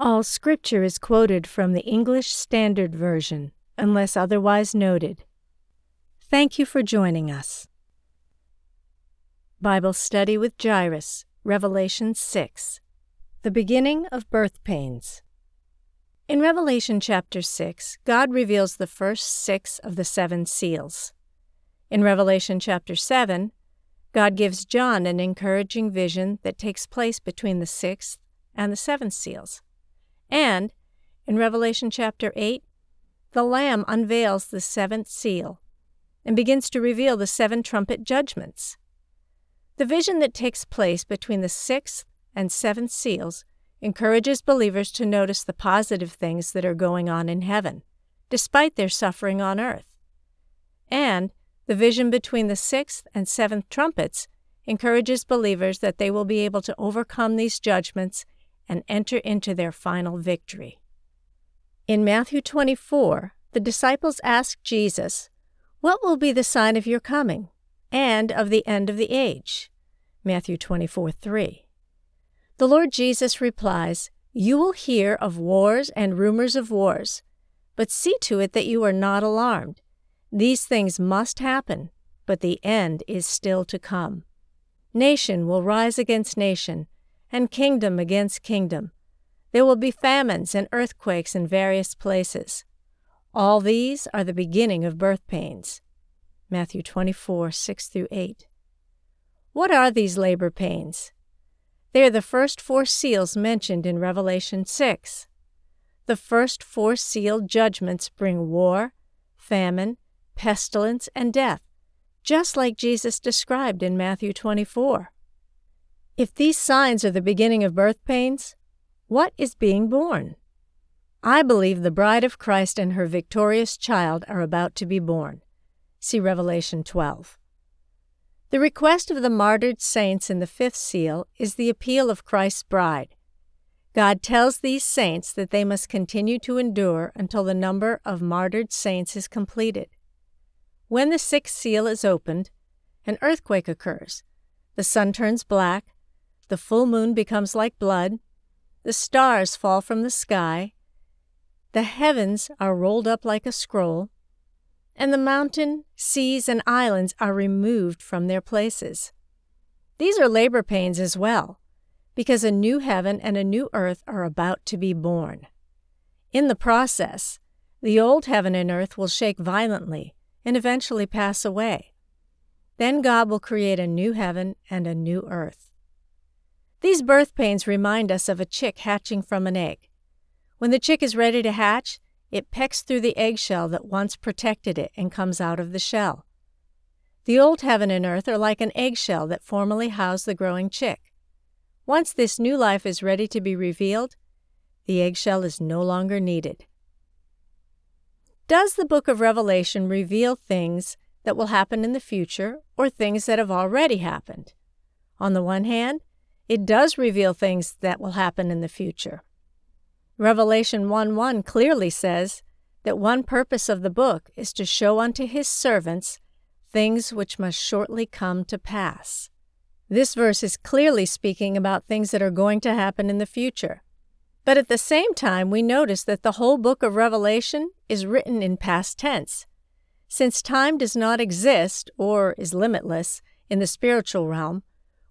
All scripture is quoted from the English Standard Version, unless otherwise noted. Thank you for joining us. Bible Study with Jairus, Revelation 6 The Beginning of Birth Pains. In Revelation chapter 6, God reveals the first six of the seven seals. In Revelation chapter 7, God gives John an encouraging vision that takes place between the sixth and the seventh seals. And in Revelation chapter 8, the Lamb unveils the seventh seal and begins to reveal the seven trumpet judgments. The vision that takes place between the sixth and seventh seals encourages believers to notice the positive things that are going on in heaven, despite their suffering on earth. And the vision between the sixth and seventh trumpets encourages believers that they will be able to overcome these judgments and enter into their final victory. In Matthew 24, the disciples ask Jesus, What will be the sign of your coming and of the end of the age? Matthew 24 3. The Lord Jesus replies, You will hear of wars and rumors of wars, but see to it that you are not alarmed. These things must happen, but the end is still to come. Nation will rise against nation and kingdom against kingdom. There will be famines and earthquakes in various places. All these are the beginning of birth pains. Matthew 24, 6 through 8. What are these labor pains? They are the first four seals mentioned in Revelation 6. The first four sealed judgments bring war, famine, pestilence, and death, just like Jesus described in Matthew 24. If these signs are the beginning of birth pains, what is being born? I believe the bride of Christ and her victorious child are about to be born. See Revelation 12. The request of the martyred saints in the fifth seal is the appeal of Christ's bride. God tells these saints that they must continue to endure until the number of martyred saints is completed. When the sixth seal is opened, an earthquake occurs. The sun turns black, the full moon becomes like blood, the stars fall from the sky, the heavens are rolled up like a scroll, and the mountain, seas, and islands are removed from their places. These are labor pains as well, because a new heaven and a new earth are about to be born. In the process, the old heaven and earth will shake violently and eventually pass away. Then God will create a new heaven and a new earth. These birth pains remind us of a chick hatching from an egg. When the chick is ready to hatch, it pecks through the eggshell that once protected it and comes out of the shell. The old heaven and earth are like an eggshell that formerly housed the growing chick. Once this new life is ready to be revealed, the eggshell is no longer needed. Does the book of Revelation reveal things that will happen in the future or things that have already happened? On the one hand, it does reveal things that will happen in the future. Revelation 1 1 clearly says that one purpose of the book is to show unto his servants things which must shortly come to pass. This verse is clearly speaking about things that are going to happen in the future. But at the same time, we notice that the whole book of Revelation is written in past tense. Since time does not exist, or is limitless, in the spiritual realm,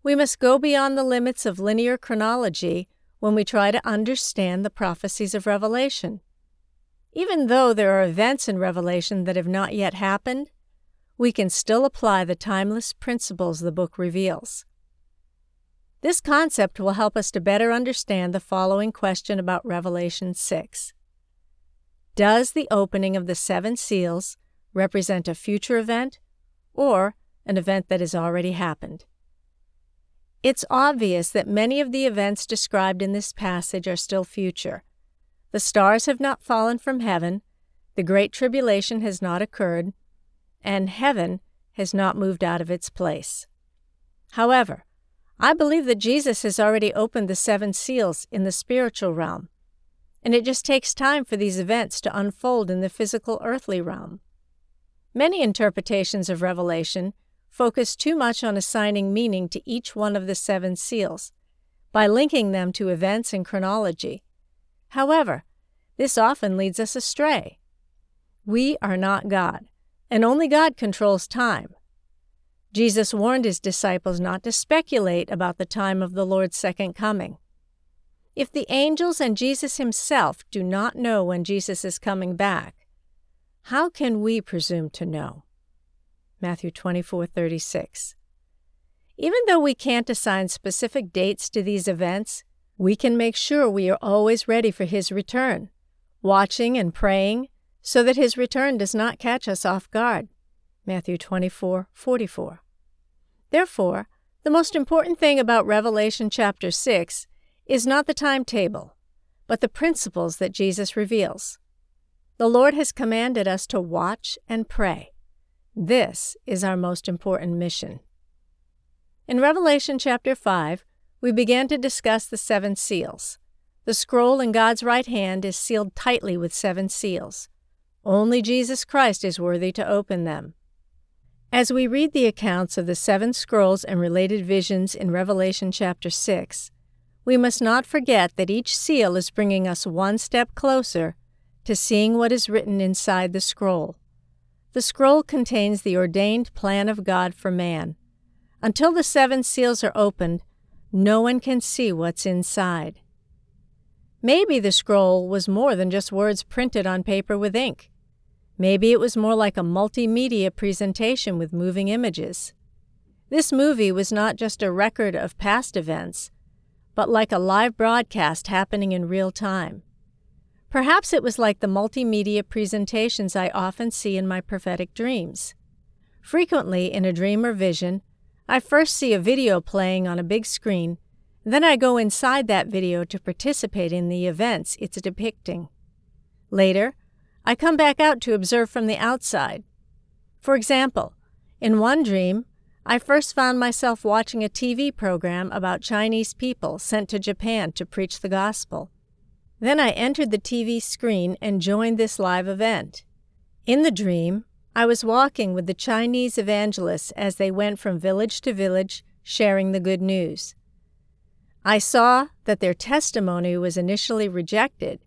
we must go beyond the limits of linear chronology when we try to understand the prophecies of Revelation. Even though there are events in Revelation that have not yet happened, we can still apply the timeless principles the book reveals. This concept will help us to better understand the following question about Revelation 6. Does the opening of the seven seals represent a future event or an event that has already happened? It's obvious that many of the events described in this passage are still future, the stars have not fallen from heaven, the great tribulation has not occurred, and heaven has not moved out of its place. However, I believe that Jesus has already opened the seven seals in the spiritual realm, and it just takes time for these events to unfold in the physical earthly realm. Many interpretations of Revelation focus too much on assigning meaning to each one of the seven seals by linking them to events and chronology. However, this often leads us astray. We are not God, and only God controls time. Jesus warned his disciples not to speculate about the time of the Lord's second coming. If the angels and Jesus himself do not know when Jesus is coming back, how can we presume to know? Matthew 24:36. Even though we can't assign specific dates to these events, we can make sure we are always ready for his return, watching and praying so that his return does not catch us off guard. Matthew 24:44. Therefore, the most important thing about Revelation chapter 6 is not the timetable, but the principles that Jesus reveals. The Lord has commanded us to watch and pray. This is our most important mission. In Revelation chapter 5, we began to discuss the seven seals. The scroll in God's right hand is sealed tightly with seven seals. Only Jesus Christ is worthy to open them. As we read the accounts of the seven scrolls and related visions in Revelation chapter 6, we must not forget that each seal is bringing us one step closer to seeing what is written inside the scroll. The scroll contains the ordained plan of God for man. Until the seven seals are opened, no one can see what's inside. Maybe the scroll was more than just words printed on paper with ink. Maybe it was more like a multimedia presentation with moving images. This movie was not just a record of past events, but like a live broadcast happening in real time. Perhaps it was like the multimedia presentations I often see in my prophetic dreams. Frequently, in a dream or vision, I first see a video playing on a big screen, then I go inside that video to participate in the events it's depicting. Later, I come back out to observe from the outside. For example, in one dream, I first found myself watching a TV program about Chinese people sent to Japan to preach the gospel. Then I entered the TV screen and joined this live event. In the dream, I was walking with the Chinese evangelists as they went from village to village sharing the good news. I saw that their testimony was initially rejected,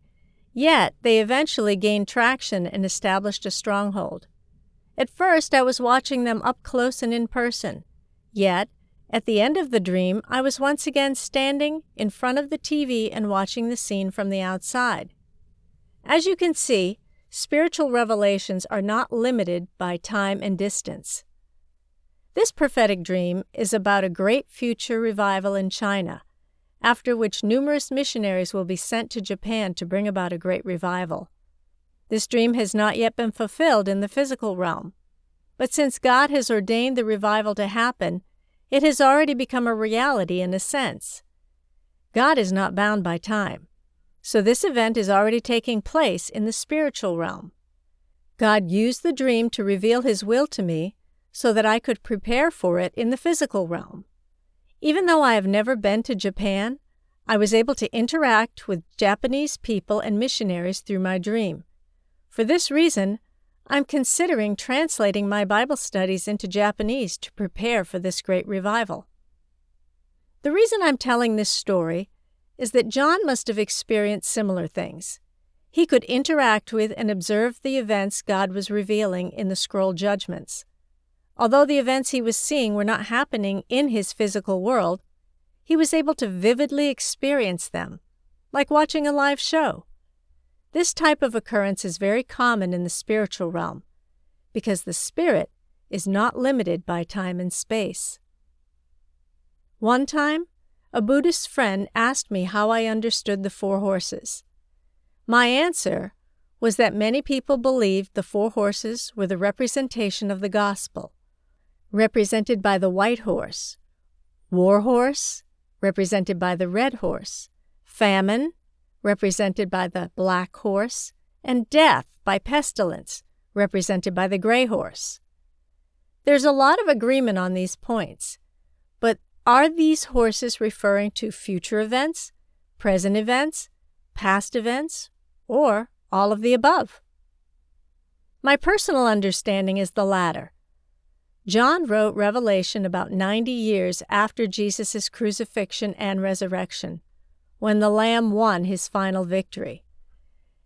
yet they eventually gained traction and established a stronghold. At first, I was watching them up close and in person, yet at the end of the dream, I was once again standing in front of the TV and watching the scene from the outside. As you can see, spiritual revelations are not limited by time and distance. This prophetic dream is about a great future revival in China, after which numerous missionaries will be sent to Japan to bring about a great revival. This dream has not yet been fulfilled in the physical realm, but since God has ordained the revival to happen, it has already become a reality in a sense. God is not bound by time, so this event is already taking place in the spiritual realm. God used the dream to reveal His will to me so that I could prepare for it in the physical realm. Even though I have never been to Japan, I was able to interact with Japanese people and missionaries through my dream. For this reason, I'm considering translating my Bible studies into Japanese to prepare for this great revival. The reason I'm telling this story is that John must have experienced similar things. He could interact with and observe the events God was revealing in the scroll judgments. Although the events he was seeing were not happening in his physical world, he was able to vividly experience them, like watching a live show. This type of occurrence is very common in the spiritual realm because the spirit is not limited by time and space. One time, a Buddhist friend asked me how I understood the four horses. My answer was that many people believed the four horses were the representation of the gospel, represented by the white horse, war horse, represented by the red horse, famine, represented by the black horse, and death by pestilence, represented by the gray horse. There's a lot of agreement on these points, but are these horses referring to future events, present events, past events, or all of the above? My personal understanding is the latter. John wrote Revelation about 90 years after Jesus' crucifixion and resurrection, when the Lamb won his final victory.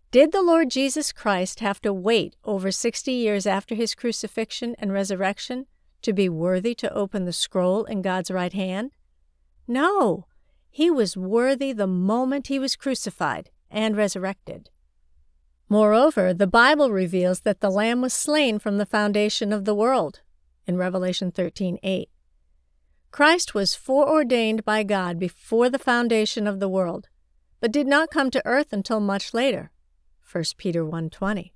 Did the Lord Jesus Christ have to wait over 60 years after his crucifixion and resurrection to be worthy to open the scroll in God's right hand? No, he was worthy the moment he was crucified and resurrected. Moreover, the Bible reveals that the Lamb was slain from the foundation of the world in Revelation 13:8. Christ was foreordained by God before the foundation of the world, but did not come to earth until much later 1 Peter 1:20.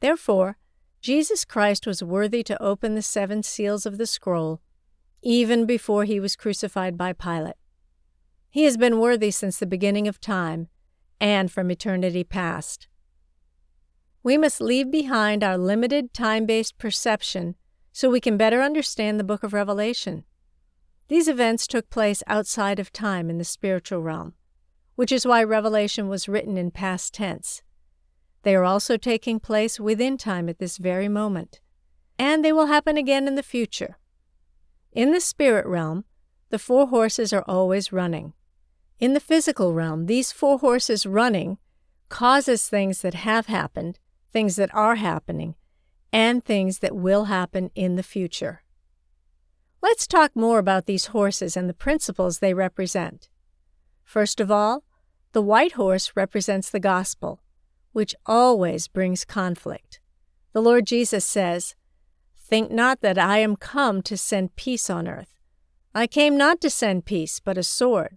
Therefore, Jesus Christ was worthy to open the seven seals of the scroll even before he was crucified by Pilate. He has been worthy since the beginning of time and from eternity past. We must leave behind our limited time based perception so we can better understand the book of Revelation. These events took place outside of time in the spiritual realm, which is why Revelation was written in past tense. They are also taking place within time at this very moment, and they will happen again in the future. In the spirit realm, the four horses are always running. In the physical realm, these four horses running causes things that have happened, things that are happening, and things that will happen in the future. Let's talk more about these horses and the principles they represent. First of all, the white horse represents the gospel which always brings conflict. The Lord Jesus says, Think not that I am come to send peace on earth. I came not to send peace, but a sword.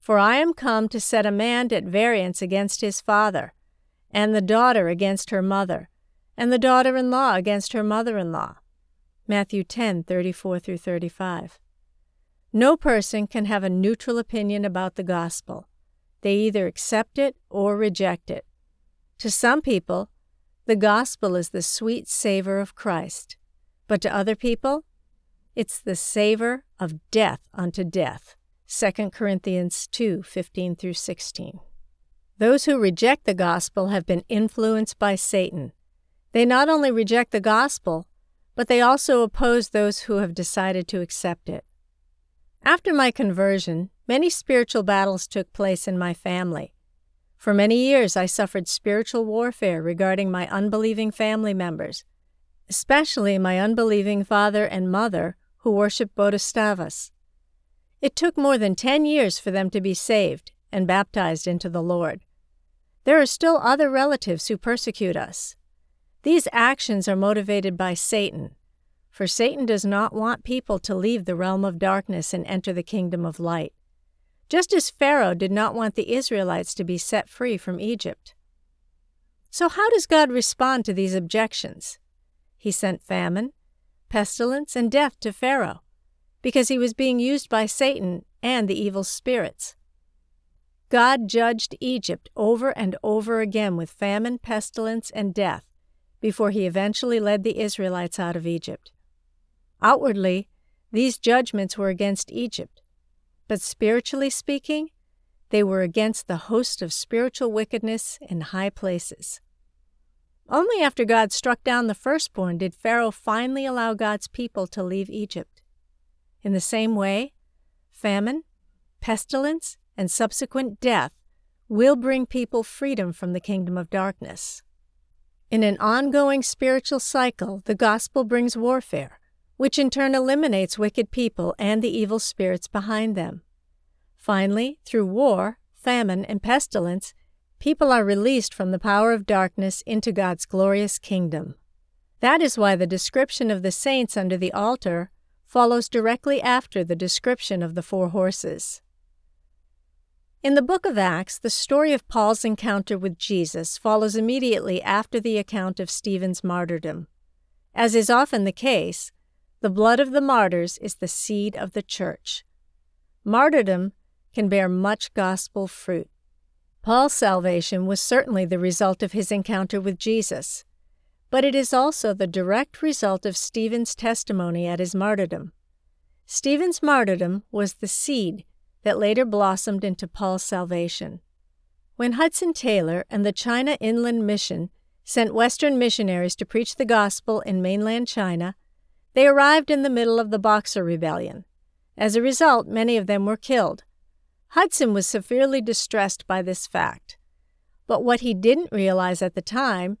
For I am come to set a man at variance against his father, and the daughter against her mother, and the daughter in law against her mother in law. Matthew 10 34 through 35. No person can have a neutral opinion about the gospel. They either accept it or reject it. To some people, the gospel is the sweet savor of Christ, but to other people, it's the savor of death unto death. 2 Corinthians 2 15 through 16. Those who reject the gospel have been influenced by Satan. They not only reject the gospel, but they also oppose those who have decided to accept it. After my conversion, many spiritual battles took place in my family. For many years, I suffered spiritual warfare regarding my unbelieving family members, especially my unbelieving father and mother who worship Bodhisattvas. It took more than 10 years for them to be saved and baptized into the Lord. There are still other relatives who persecute us. These actions are motivated by Satan, for Satan does not want people to leave the realm of darkness and enter the kingdom of light just as Pharaoh did not want the Israelites to be set free from Egypt. So, how does God respond to these objections? He sent famine, pestilence, and death to Pharaoh because he was being used by Satan and the evil spirits. God judged Egypt over and over again with famine, pestilence, and death before he eventually led the Israelites out of Egypt. Outwardly, these judgments were against Egypt, but spiritually speaking, they were against the host of spiritual wickedness in high places. Only after God struck down the firstborn did Pharaoh finally allow God's people to leave Egypt. In the same way, famine, pestilence, and subsequent death will bring people freedom from the kingdom of darkness. In an ongoing spiritual cycle, the gospel brings warfare, which in turn eliminates wicked people and the evil spirits behind them. Finally, through war, famine, and pestilence, people are released from the power of darkness into God's glorious kingdom. That is why the description of the saints under the altar follows directly after the description of the four horses. In the book of Acts, the story of Paul's encounter with Jesus follows immediately after the account of Stephen's martyrdom. As is often the case, the blood of the martyrs is the seed of the church. Martyrdom can bear much gospel fruit. Paul's salvation was certainly the result of his encounter with Jesus, but it is also the direct result of Stephen's testimony at his martyrdom. Stephen's martyrdom was the seed that later blossomed into Paul's salvation. When Hudson Taylor and the China Inland Mission sent Western missionaries to preach the gospel in mainland China, they arrived in the middle of the Boxer Rebellion. As a result, many of them were killed. Hudson was severely distressed by this fact. But what he didn't realize at the time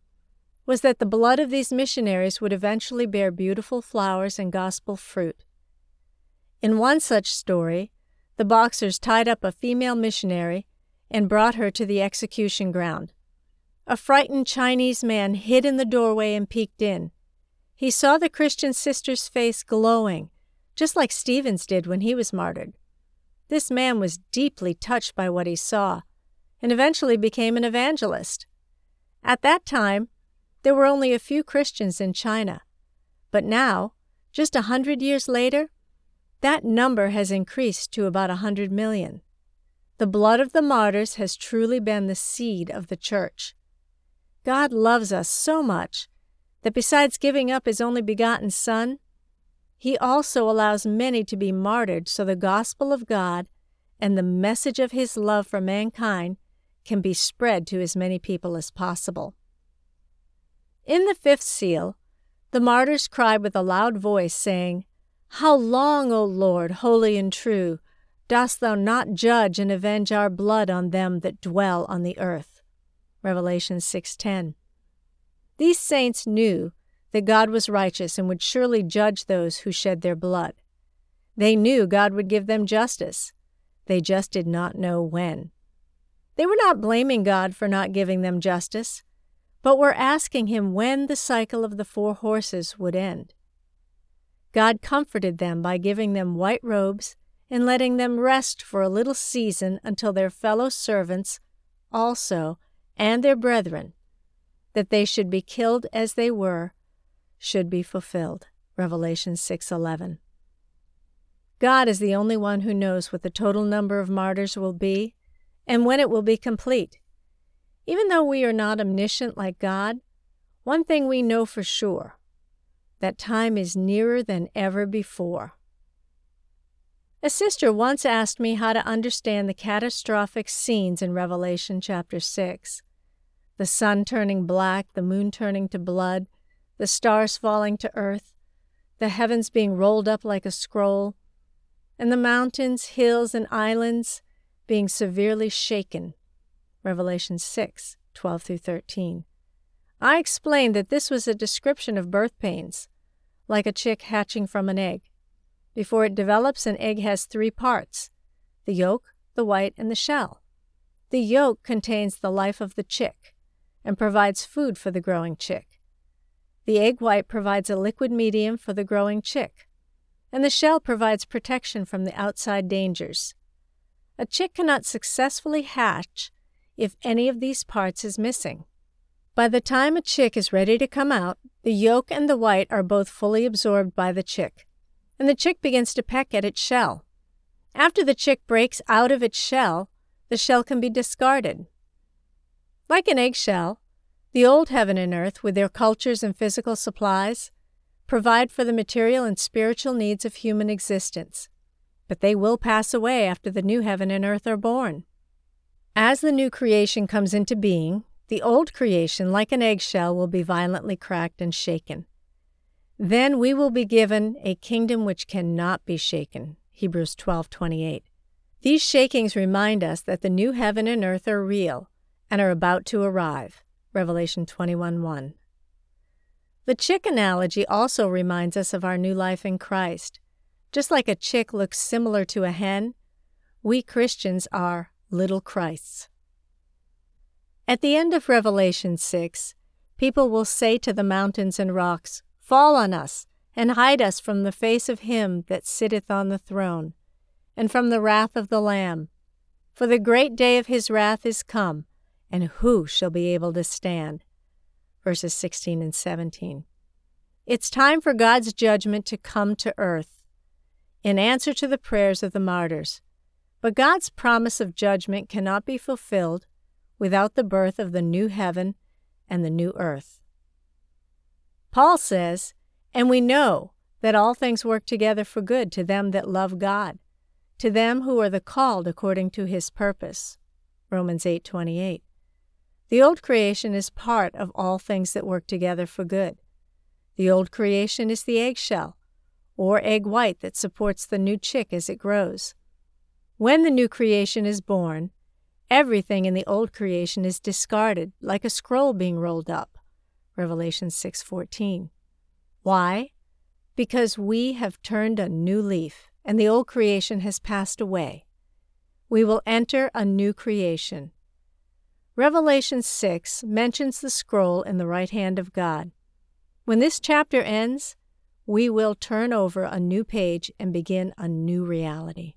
was that the blood of these missionaries would eventually bear beautiful flowers and gospel fruit. In one such story, the Boxers tied up a female missionary and brought her to the execution ground. A frightened Chinese man hid in the doorway and peeked in. He saw the Christian sister's face glowing, just like Stephen's did when he was martyred. This man was deeply touched by what he saw and eventually became an evangelist. At that time, there were only a few Christians in China, but now, just a hundred years later, that number has increased to about a hundred million. The blood of the martyrs has truly been the seed of the church. God loves us so much that besides giving up his only begotten Son, he also allows many to be martyred so the gospel of God and the message of his love for mankind can be spread to as many people as possible. In the fifth seal, the martyrs cried with a loud voice, saying, How long, O Lord, holy and true, dost thou not judge and avenge our blood on them that dwell on the earth? Revelation 6:10. These saints knew that God was righteous and would surely judge those who shed their blood. They knew God would give them justice. They just did not know when. They were not blaming God for not giving them justice, but were asking Him when the cycle of the four horses would end. God comforted them by giving them white robes and letting them rest for a little season until their fellow servants also and their brethren that they should be killed as they were should be fulfilled. Revelation 6:11. God is the only one who knows what the total number of martyrs will be and when it will be complete. Even though we are not omniscient like God, one thing we know for sure that time is nearer than ever before. A sister once asked me how to understand the catastrophic scenes in Revelation chapter 6 the sun turning black, the moon turning to blood, the stars falling to earth, the heavens being rolled up like a scroll, and the mountains, hills, and islands being severely shaken. Revelation 6 12 through 13. I explained that this was a description of birth pains, like a chick hatching from an egg. Before it develops, an egg has three parts the yolk, the white, and the shell. The yolk contains the life of the chick and provides food for the growing chick. The egg white provides a liquid medium for the growing chick, and the shell provides protection from the outside dangers. A chick cannot successfully hatch if any of these parts is missing. By the time a chick is ready to come out, the yolk and the white are both fully absorbed by the chick, and the chick begins to peck at its shell. After the chick breaks out of its shell, the shell can be discarded. Like an eggshell, the old heaven and earth, with their cultures and physical supplies, provide for the material and spiritual needs of human existence. But they will pass away after the new heaven and earth are born. As the new creation comes into being, the old creation, like an eggshell, will be violently cracked and shaken. Then we will be given a kingdom which cannot be shaken. Hebrews 12:28. These shakings remind us that the new heaven and earth are real and are about to arrive. Revelation 21 1. The chick analogy also reminds us of our new life in Christ. Just like a chick looks similar to a hen, we Christians are little Christs. At the end of Revelation 6, people will say to the mountains and rocks, Fall on us, and hide us from the face of him that sitteth on the throne, and from the wrath of the Lamb. For the great day of his wrath is come, and who shall be able to stand? Verses 16 and 17. It's time for God's judgment to come to earth in answer to the prayers of the martyrs. But God's promise of judgment cannot be fulfilled without the birth of the new heaven and the new earth. Paul says, And we know that all things work together for good to them that love God, to them who are the called according to his purpose. Romans 8:28. The old creation is part of all things that work together for good. The old creation is the eggshell, or egg white that supports the new chick as it grows. When the new creation is born, everything in the old creation is discarded like a scroll being rolled up. Revelation 6:14. Why? Because we have turned a new leaf and the old creation has passed away. We will enter a new creation. Revelation 6 mentions the scroll in the right hand of God. When this chapter ends, we will turn over a new page and begin a new reality.